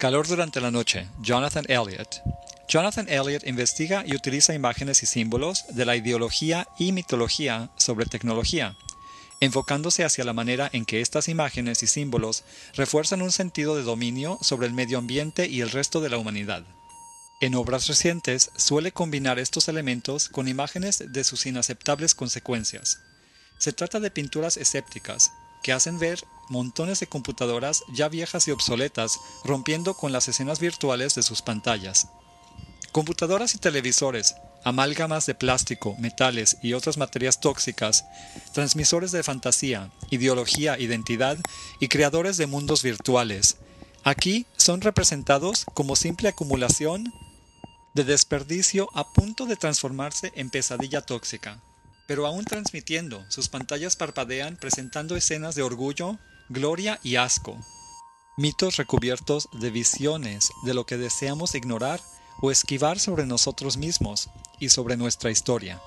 Calor durante la noche. Jonathan Elliot. Jonathan Elliot investiga y utiliza imágenes y símbolos de la ideología y mitología sobre tecnología, enfocándose hacia la manera en que estas imágenes y símbolos refuerzan un sentido de dominio sobre el medio ambiente y el resto de la humanidad. En obras recientes suele combinar estos elementos con imágenes de sus inaceptables consecuencias. Se trata de pinturas escépticas, que hacen ver montones de computadoras ya viejas y obsoletas rompiendo con las escenas virtuales de sus pantallas. Computadoras y televisores, amálgamas de plástico, metales y otras materias tóxicas, transmisores de fantasía, ideología, identidad y creadores de mundos virtuales. Aquí son representados como simple acumulación de desperdicio a punto de transformarse en pesadilla tóxica. Pero aún transmitiendo, sus pantallas parpadean presentando escenas de orgullo, gloria y asco. Mitos recubiertos de visiones de lo que deseamos ignorar o esquivar sobre nosotros mismos y sobre nuestra historia.